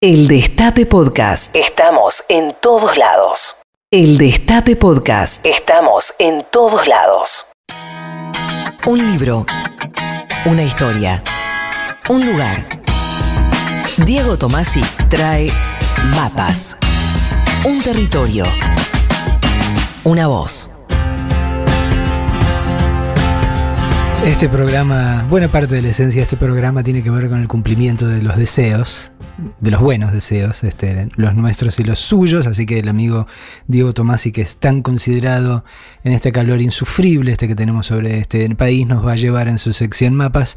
El Destape Podcast. Estamos en todos lados. El Destape Podcast. Estamos en todos lados. Un libro. Una historia. Un lugar. Diego Tomasi trae mapas. Un territorio. Una voz. Este programa, buena parte de la esencia de este programa tiene que ver con el cumplimiento de los deseos, de los buenos deseos, este, los nuestros y los suyos, así que el amigo Diego Tomasi, que es tan considerado en este calor insufrible este que tenemos sobre este país, nos va a llevar en su sección mapas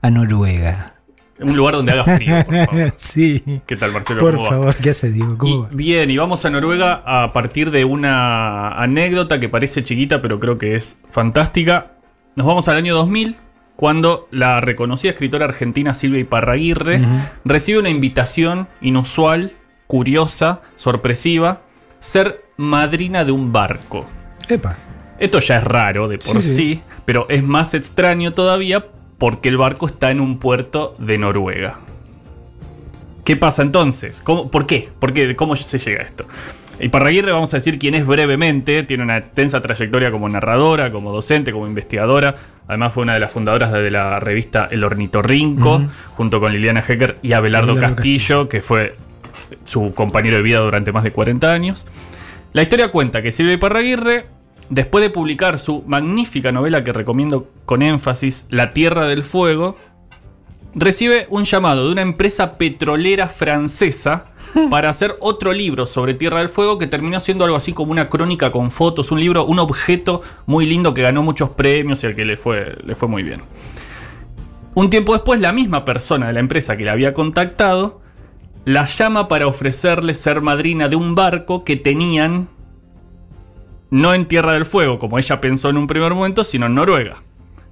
a Noruega. Un lugar donde haga frío, por favor. sí. ¿Qué tal, Marcelo? Por favor, ¿qué hace Diego? ¿Cómo Y- bien, y vamos a Noruega a partir de una anécdota que parece chiquita, pero creo que es fantástica. Nos vamos al año 2000, cuando la reconocida escritora argentina Silvia Iparraguirre recibe una invitación inusual, curiosa, sorpresiva, ser madrina de un barco. Epa. Esto ya es raro de por Sí, sí. sí, pero es más extraño todavía porque el barco está en un puerto de Noruega. ¿Qué pasa entonces? ¿Cómo- ¿Por qué? ¿Por qué? ¿Cómo se llega a esto? Y Parraguirre vamos a decir quién es brevemente, tiene una extensa trayectoria como narradora, como docente, como investigadora. Además fue una de las fundadoras de la revista El Ornitorrinco, junto con Liliana Hecker y Abelardo, Abelardo Castillo, que fue su compañero de vida durante más de 40 años. La historia cuenta que Silvia Iparraguirre, después de publicar su magnífica novela que recomiendo con énfasis, La Tierra del Fuego, recibe un llamado de una empresa petrolera francesa para hacer otro libro sobre Tierra del Fuego que terminó siendo algo así como una crónica con fotos, un libro, un objeto muy lindo que ganó muchos premios y al que le fue, le fue muy bien. Un tiempo después, la misma persona de la empresa que la había contactado la llama para ofrecerle ser madrina de un barco que tenían no en Tierra del Fuego, como ella pensó en un primer momento, sino en Noruega,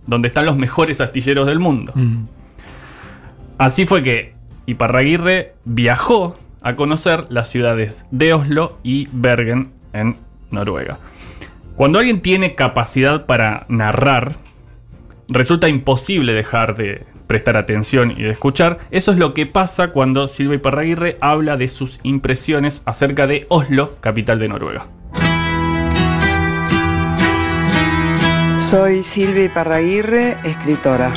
donde están los mejores astilleros del mundo. Mm. Así fue que Iparraguirre viajó a conocer las ciudades de Oslo y Bergen en Noruega. Cuando alguien tiene capacidad para narrar, resulta imposible dejar de prestar atención y de escuchar. Eso es lo que pasa cuando Silvia Iparraguirre habla de sus impresiones acerca de Oslo, capital de Noruega. Soy Silvia Iparraguirre, escritora.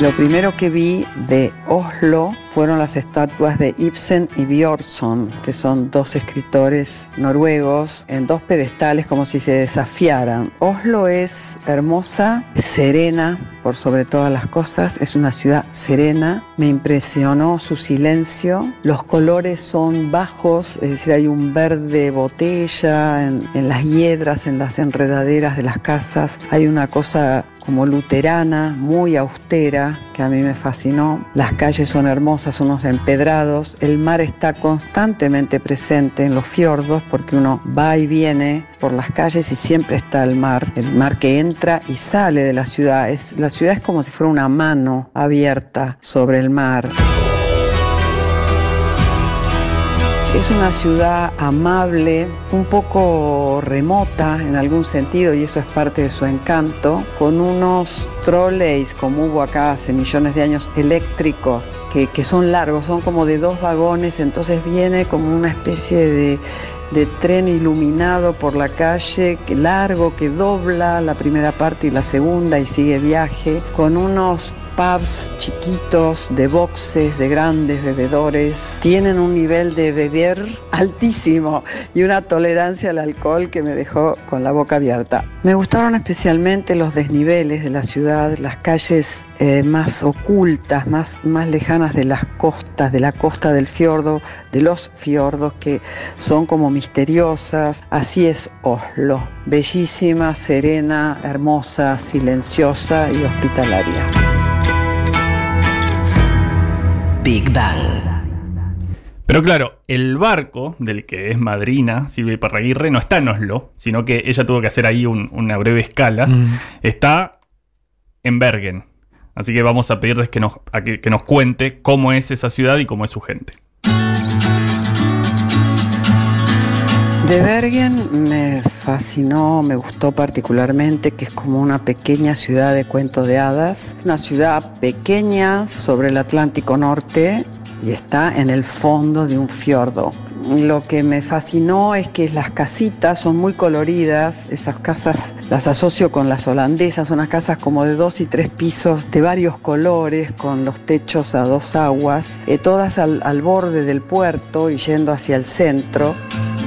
Lo primero que vi de Oslo fueron las estatuas de Ibsen y Björnson, que son dos escritores noruegos, en dos pedestales como si se desafiaran. Oslo es hermosa, serena, por sobre todas las cosas, es una ciudad serena. Me impresionó su silencio. Los colores son bajos, es decir, hay un verde botella en, en las hiedras, en las enredaderas de las casas. Hay una cosa como luterana, muy austera, que a mí me fascinó. Las calles son hermosas, unos empedrados. El mar está constantemente presente en los fiordos porque uno va y viene por las calles y siempre está el mar. El mar que entra y sale de la ciudad. Es, la ciudad es como si fuera una mano abierta sobre el mar. Es una ciudad amable, un poco remota en algún sentido y eso es parte de su encanto, con unos trolleys como hubo acá hace millones de años eléctricos que, que son largos, son como de dos vagones, entonces viene como una especie de, de tren iluminado por la calle, que largo, que dobla la primera parte y la segunda y sigue viaje, con unos pubs chiquitos de boxes de grandes bebedores tienen un nivel de beber altísimo y una tolerancia al alcohol que me dejó con la boca abierta. Me gustaron especialmente los desniveles de la ciudad, las calles eh, más ocultas, más, más lejanas de las costas, de la costa del fiordo, de los fiordos que son como misteriosas. Así es Oslo, bellísima, serena, hermosa, silenciosa y hospitalaria. Big Bang. Pero claro, el barco del que es madrina Silvia Iparraguirre no está en Oslo, sino que ella tuvo que hacer ahí un- una breve escala. Mm. Está en Bergen. Así que vamos a pedirles que nos, a que, que nos cuente cómo es esa ciudad y cómo es su gente. De Bergen me fascinó, me gustó particularmente que es como una pequeña ciudad de cuento de hadas, una ciudad pequeña sobre el Atlántico Norte y está en el fondo de un fiordo. Lo que me fascinó es que las casitas son muy coloridas, esas casas las asocio con las holandesas, son unas casas como de dos y tres pisos de varios colores, con los techos a dos aguas, eh, todas al, al borde del puerto y yendo hacia el centro.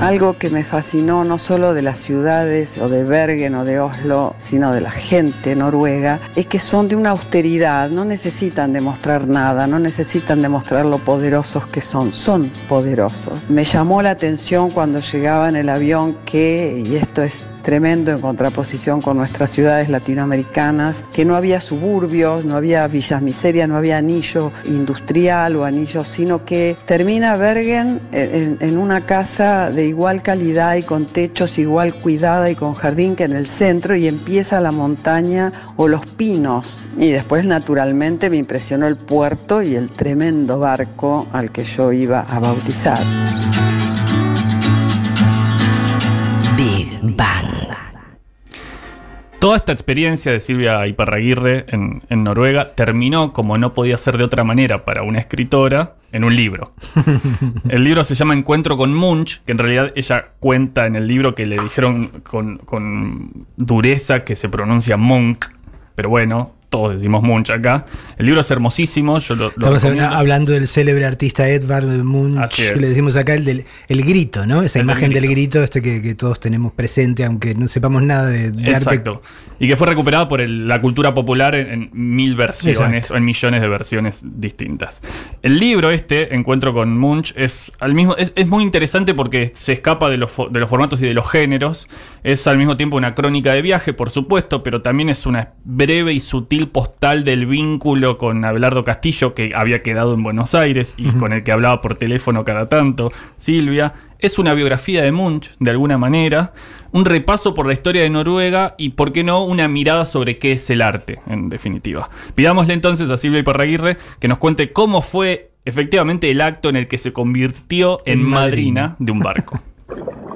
Algo que me fascinó no solo de las ciudades o de Bergen o de Oslo, sino de la gente noruega, es que son de una austeridad, no necesitan demostrar nada, no necesitan demostrar lo poderosos que son, son poderosos. Me llamó la atención cuando llegaba en el avión que, y esto es tremendo en contraposición con nuestras ciudades latinoamericanas, que no había suburbios, no había villas miserias, no había anillo industrial o anillo, sino que termina Bergen en, en, una casa de igual calidad y con techos igual cuidada y con jardín que en el centro y empieza la montaña o los pinos. Y después naturalmente me impresionó el puerto y el tremendo barco al que yo iba a bautizar. Toda esta experiencia de Silvia Iparraguirre en, en, Noruega terminó, como no podía ser de otra manera para una escritora, en un libro. El libro se llama Encuentro con Munch, que en realidad ella cuenta en el libro que le dijeron con, con dureza que se pronuncia Monk, pero bueno, todos decimos Munch acá. El libro es hermosísimo. Yo lo, lo Estamos hablando del célebre artista Edvard Munch, que le decimos acá el del el grito, ¿no? Esa El imagen del del grito este que, que todos tenemos presente, aunque no sepamos nada de, de arte. Exacto. Y que fue recuperada por el- la cultura popular en, en mil versiones Exacto. o en millones de versiones distintas. El libro este, Encuentro con Munch, es, al mismo, es, es muy interesante porque se escapa de los, de los formatos y de los géneros. Es al mismo tiempo una crónica de viaje, por supuesto, pero también es una breve y sutil postal del vínculo con Abelardo Castillo, que había quedado en Buenos Aires y con el que hablaba por teléfono cada tanto, Silvia. Es una biografía de Munch, de alguna manera, un repaso por la historia de Noruega y, por qué no, una mirada sobre qué es el arte, en definitiva. Pidámosle entonces a Silvia Iparraguirre que nos cuente cómo fue efectivamente el acto en el que se convirtió en En madrina madrina. de un barco.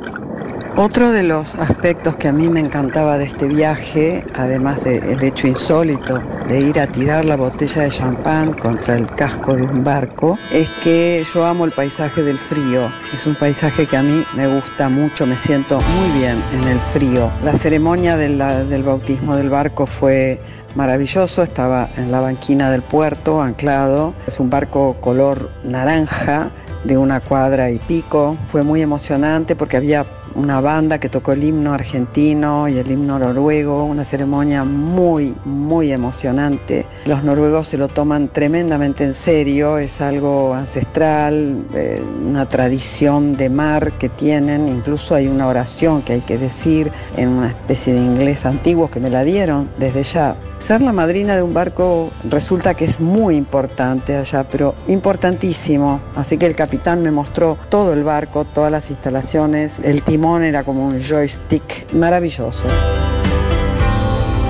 Otro de los aspectos que a mí me encantaba de este viaje, además del hecho insólito de ir a tirar la botella de champán contra el casco de un barco, es que yo amo el paisaje del frío. Es un paisaje que a mí me gusta mucho, me siento muy bien en el frío. La ceremonia del bautismo del barco fue maravilloso, estaba en la banquina del puerto, anclado. Es un barco color naranja de una cuadra y pico. Fue muy emocionante porque había una banda que tocó el himno argentino y el himno noruego, una ceremonia muy, muy emocionante. Los noruegos se lo toman tremendamente en serio, es algo ancestral, eh, una tradición de mar que tienen, incluso hay una oración que hay que decir en una especie de inglés antiguo que me la dieron desde ya. Ser la madrina de un barco resulta que es muy importante allá, pero importantísimo. Así que el capitán me mostró todo el barco, todas las instalaciones, el timón era como un joystick maravilloso.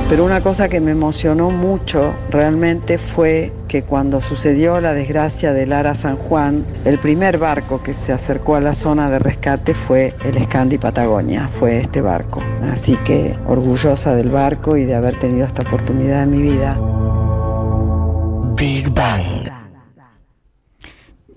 Pero una cosa que me emocionó mucho realmente fue que cuando sucedió la desgracia del Ara San Juan, el primer barco que se acercó a la zona de rescate fue el Scandi Patagonia, fue este barco. Así que orgullosa del barco y de haber tenido esta oportunidad en mi vida. Big Bang.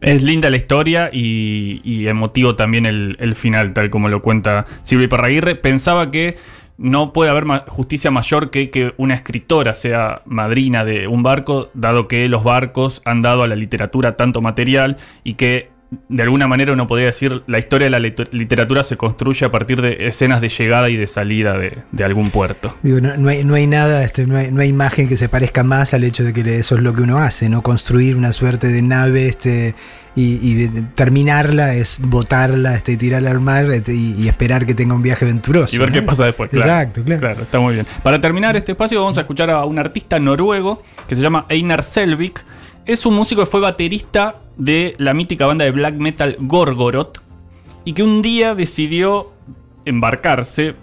Es linda la historia y, emotivo también el, final, tal como lo cuenta Silvia Iparraguirre. Pensaba que no puede haber justicia mayor que que una escritora sea madrina de un barco, dado que los barcos han dado a la literatura tanto material y que de alguna manera uno podría decir la historia de la liter- literatura se construye a partir de escenas de llegada y de salida de, de algún puerto. Digo, no, no hay, no hay nada, este, no, hay, no hay imagen que se parezca más al hecho de que eso es lo que uno hace, ¿no? Construir una suerte de nave este, y, terminarla es botarla, este, tirarla al mar este, y, y esperar que tenga un viaje aventuroso. Y ver qué pasa después. Claro. Exacto, claro. Claro, está muy bien. Para terminar este espacio vamos a escuchar a un artista noruego que se llama Einar Selvik. Es un músico que fue baterista de la mítica banda de black metal Gorgoroth y que un día decidió embarcarse,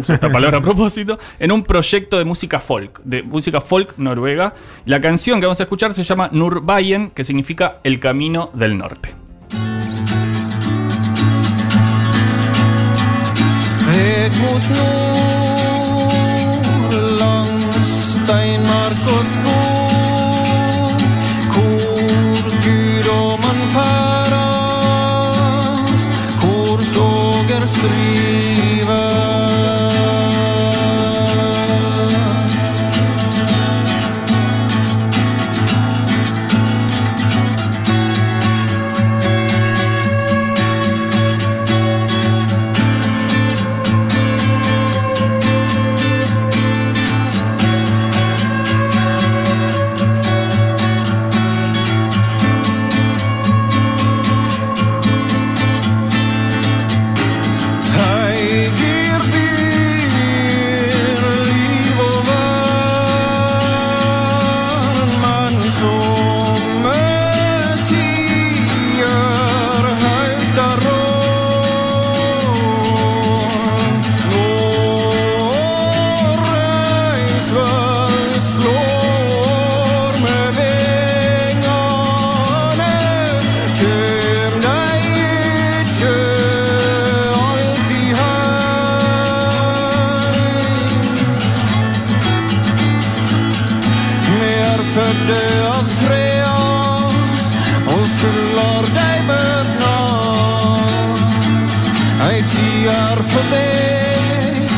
uso esta palabra a propósito, en un proyecto de música folk, de música folk noruega. La canción que vamos a escuchar se llama Nurbayen, que significa El Camino del Norte. of her De aftria trean och na. Hij mötna Ej tiar på väg,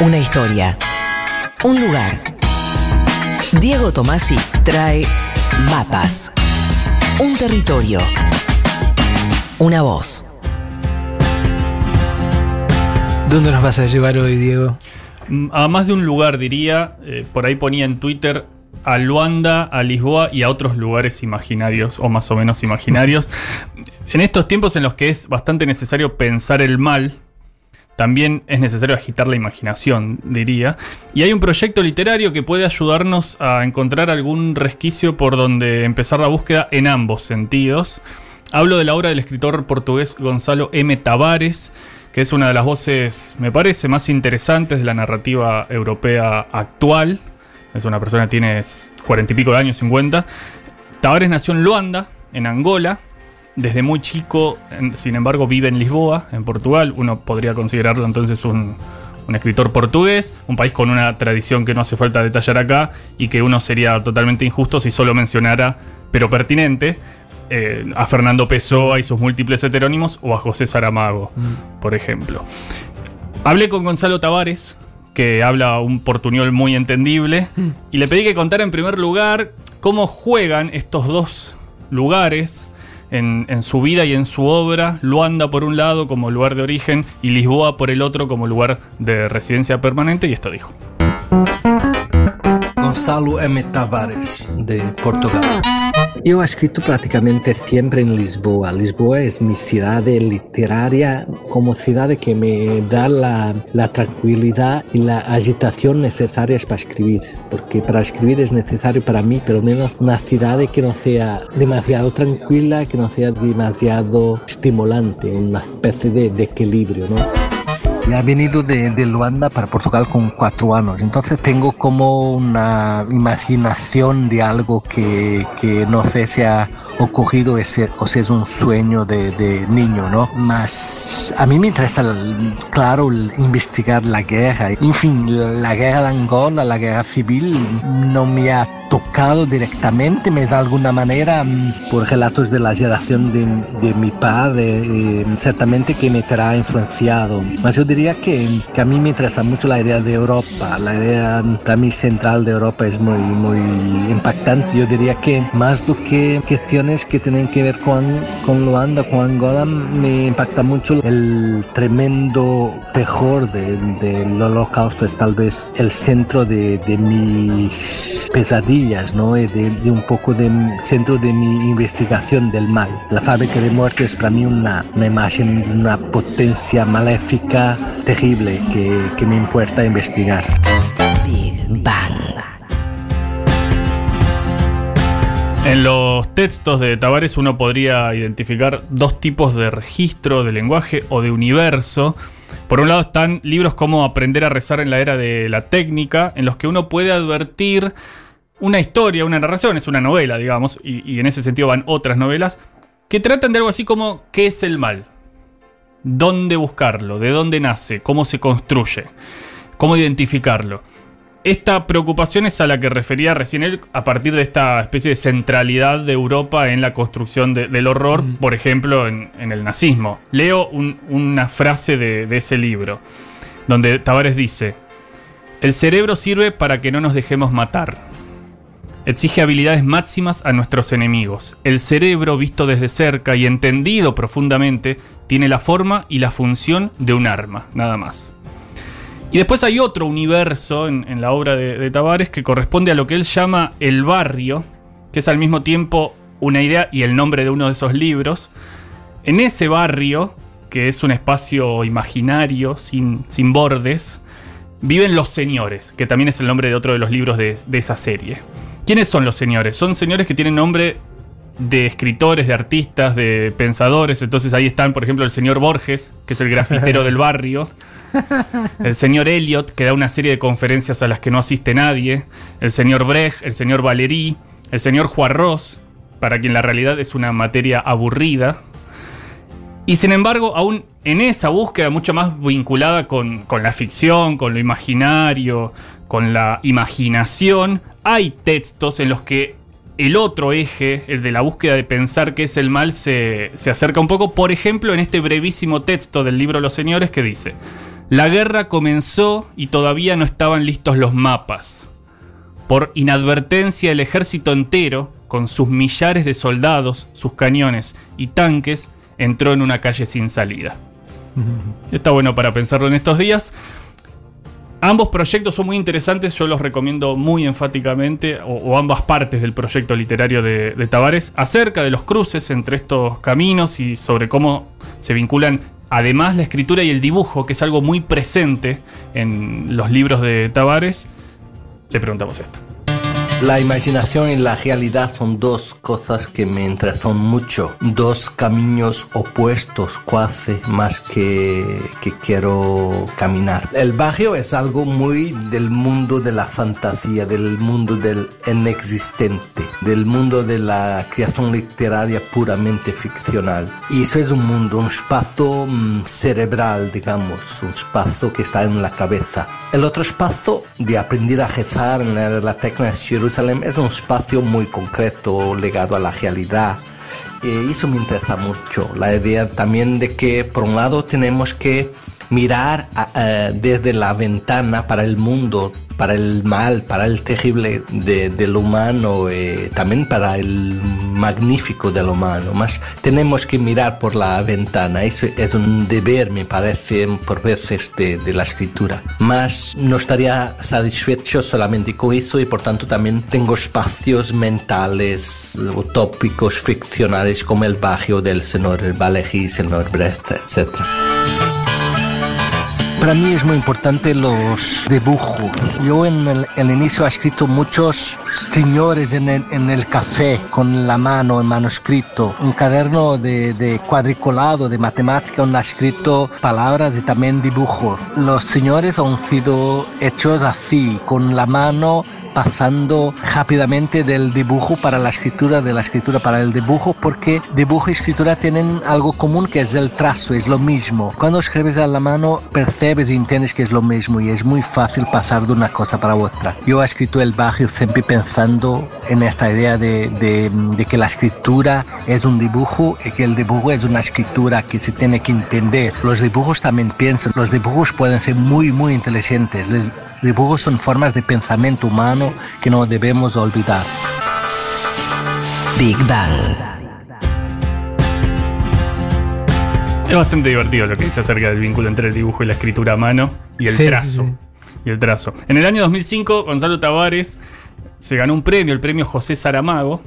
Una historia. Un lugar. Diego Tomasi trae mapas. Un territorio. Una voz. ¿Dónde nos vas a llevar hoy, Diego? Mm, A más de un lugar, diría, eh, por ahí ponía en Twitter a Luanda, a Lisboa y a otros lugares imaginarios o más o menos imaginarios. En estos tiempos en los que es bastante necesario pensar el mal, también es necesario agitar la imaginación, diría. Y hay un proyecto literario que puede ayudarnos a encontrar algún resquicio por donde empezar la búsqueda en ambos sentidos. Hablo de la obra del escritor portugués Gonzalo M. Tavares, que es una de las voces, me parece, más interesantes de la narrativa europea actual. Es una persona que tiene cuarenta y pico de años, 50. Tavares nació en Luanda, en Angola. Desde muy chico, sin embargo, vive en Lisboa, en Portugal. Uno podría considerarlo entonces un, un escritor portugués, un país con una tradición que no hace falta detallar acá y que uno sería totalmente injusto si solo mencionara, pero pertinente, eh, a Fernando Pessoa y sus múltiples heterónimos o a José Saramago, por ejemplo. Hablé con Gonzalo Tavares, que habla un portuñol muy entendible, y le pedí que contara en primer lugar cómo juegan estos dos lugares en, su vida y en su obra, Luanda por un lado como lugar de origen y Lisboa por el otro como lugar de residencia permanente, y esto dijo. Gonzalo M. Tavares, de Portugal. Yo he escrito prácticamente siempre en Lisboa. Lisboa es mi ciudad literaria como ciudad que me da la, tranquilidad y la agitación necesarias para escribir. Porque para escribir es necesario para mí, pero menos una ciudad que no sea demasiado tranquila, que no sea demasiado estimulante, una especie de, de equilibrio. Ya he venido de, de Luanda para Portugal con cuatro años, entonces tengo como una imaginación de algo que, que no sé si ha ocurrido ese- o si es un sueño de, de niño, ¿no? Más a mí me interesa, claro, investigar la guerra. En fin, la guerra de Angola, la guerra civil, no me ha tocado directamente, me da de alguna manera mm, por relatos de la generación de, de mi padre, eh, certamente que me terá influenciado. Mas yo diría que, que a mí me interesa mucho la idea de Europa, la idea mm, para mí central de Europa es muy, muy impactante. Yo diría que más do que cuestiones que tienen que ver con, con Luanda, con Angola, me impacta mucho el tremendo terror de- del holocausto, es tal vez el centro de, de mis pesadillas, ¿no? Y de, un poco de centro de mi investigación del mal. La fábrica de muerte es para mí una, una imagen una potencia maléfica terrible que, que me importa investigar. Big. En los textos de Tavares uno podría identificar dos tipos de registro, de lenguaje o de universo. Por un lado están libros como Aprender a rezar en la era de la técnica, en los que uno puede advertir una historia, una narración, es una novela, digamos, y, y en ese sentido van otras novelas, que tratan de algo así como ¿qué es el mal? ¿Dónde buscarlo? ¿De dónde nace? ¿Cómo se construye? ¿Cómo identificarlo? Esta preocupación es a la que refería recién él a partir de esta especie de centralidad de Europa en la construcción de- del horror, por ejemplo, en, en el nazismo. Leo un- una frase de, de ese libro, donde Tavares dice, el cerebro sirve para que no nos dejemos matar. Exige habilidades máximas a nuestros enemigos. El cerebro, visto desde cerca y entendido profundamente, tiene la forma y la función de un arma, nada más. Y después hay otro universo en, la obra de, Tavares que corresponde a lo que él llama el barrio, que es al mismo tiempo una idea y el nombre de uno de esos libros. En ese barrio, que es un espacio imaginario, sin, bordes, viven los señores, que también es el nombre de otro de los libros de esa serie. ¿Quiénes son los señores? Son señores que tienen nombre de escritores, de artistas, de pensadores. Entonces ahí están, por ejemplo, el señor Borges, que es el grafitero del barrio. El señor Eliot, que da una serie de conferencias a las que no asiste nadie. El señor Brecht, el señor Valery, el señor Juarros, para quien la realidad es una materia aburrida. Y sin embargo, aún en esa búsqueda mucho más vinculada con, con la ficción, con lo imaginario, con la imaginación, hay textos en los que el otro eje, el de la búsqueda de pensar qué es el mal, se, se acerca un poco. Por ejemplo, en este brevísimo texto del libro Los Señores que dice, la guerra comenzó y todavía no estaban listos los mapas. Por inadvertencia el ejército entero, con sus millares de soldados, sus cañones y tanques, entró en una calle sin salida. Está bueno para pensarlo en estos días. Ambos proyectos son muy interesantes, yo los recomiendo muy enfáticamente, o, ambas partes del proyecto literario de, de Tavares, acerca de los cruces entre estos caminos y sobre cómo se vinculan además la escritura y el dibujo, que es algo muy presente en los libros de Tavares. Le preguntamos esto. La imaginación y la realidad son dos cosas que me interesan mucho, dos caminos opuestos casi más que, que quiero caminar. El barrio es algo muy del mundo de la fantasía, del mundo del inexistente, del mundo de la creación literaria puramente ficcional. Y eso es un mundo, un espacio mm, cerebral, digamos, un espacio que está en la cabeza. El otro espacio de aprender a rezar en la, la técnica Jerusalén es un espacio muy concreto, ligado a la realidad. Y eso me interesa mucho. La idea también de que, por un lado, tenemos que mirar eh, desde la ventana para el mundo, para el mal, para el terrible de, del humano, eh, también para el magnífico del humano. Mas tenemos que mirar por la ventana. Eso es un deber, me parece, por veces de, de la escritura. Mas no estaría satisfecho solamente con eso y por tanto también tengo espacios mentales, utópicos, ficcionales como el barrio del señor Valéry, señor Brecht, etc. Para mí es muy importante los dibujos. Yo en el, el inicio he escrito muchos señores en el, en el café con la mano en manuscrito. Un cuaderno de, de cuadriculado de matemática donde he escrito palabras y también dibujos. Los señores han sido hechos así, con la mano pasando rápidamente del dibujo para la escritura, de la escritura para el dibujo, porque dibujo y escritura tienen algo común que es el trazo, es lo mismo. Cuando escribes a la mano, percebes y entiendes que es lo mismo y es muy fácil pasar de una cosa para otra. Yo he escrito el barrio siempre pensando en esta idea de, de- de que la escritura es un dibujo y que el dibujo es una escritura que se tiene que entender. Los dibujos también piensan, los dibujos pueden ser muy, muy inteligentes. Dibujos son formas de pensamiento humano que no debemos olvidar. Big Bang. Es bastante divertido lo que dice acerca del vínculo entre el dibujo y la escritura a mano y el Sí, sí, trazo. sí. Y el trazo. En el año 2005, Gonzalo Tavares se ganó un premio, el premio José Saramago.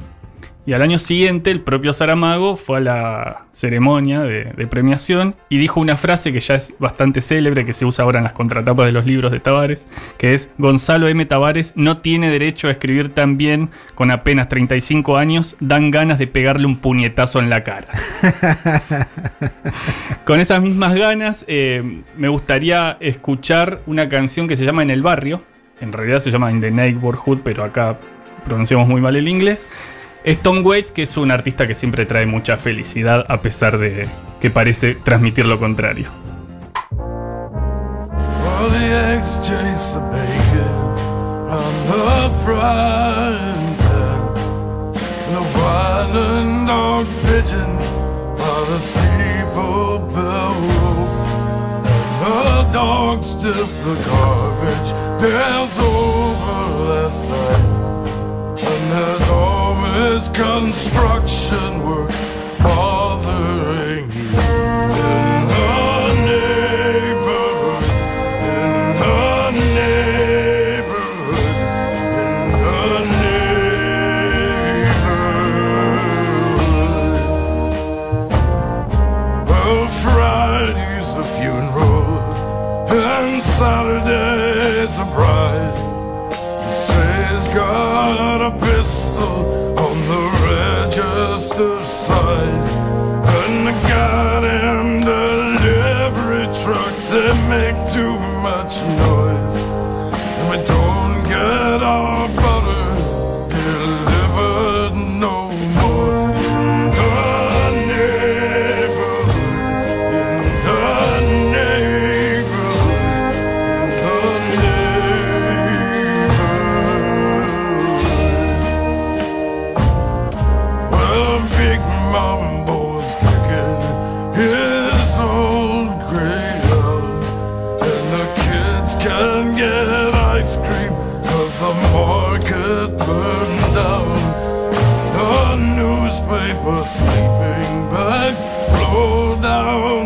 Y al año siguiente, el propio Saramago fue a la ceremonia de, de premiación y dijo una frase que ya es bastante célebre, que se usa ahora en las contratapas de los libros de Tavares, que es: Gonzalo M. Tavares no tiene derecho a escribir tan bien con apenas 35 años, dan ganas de pegarle un puñetazo en la cara. Con esas mismas ganas, eh, me gustaría escuchar una canción que se llama En el Barrio. En realidad se llama In the Neighborhood, pero acá pronunciamos muy mal el inglés. Es Tom Waits, que es un artista que siempre trae mucha felicidad, a pesar de que parece transmitir lo contrario. And is construction work bothering you? In the neighborhood, in the neighborhood, in the neighborhood. Well, Friday's funeral, and Saturday's a bride. Says Got a pistol side scream Cause the market burned down. The newspaper sleeping bags blow down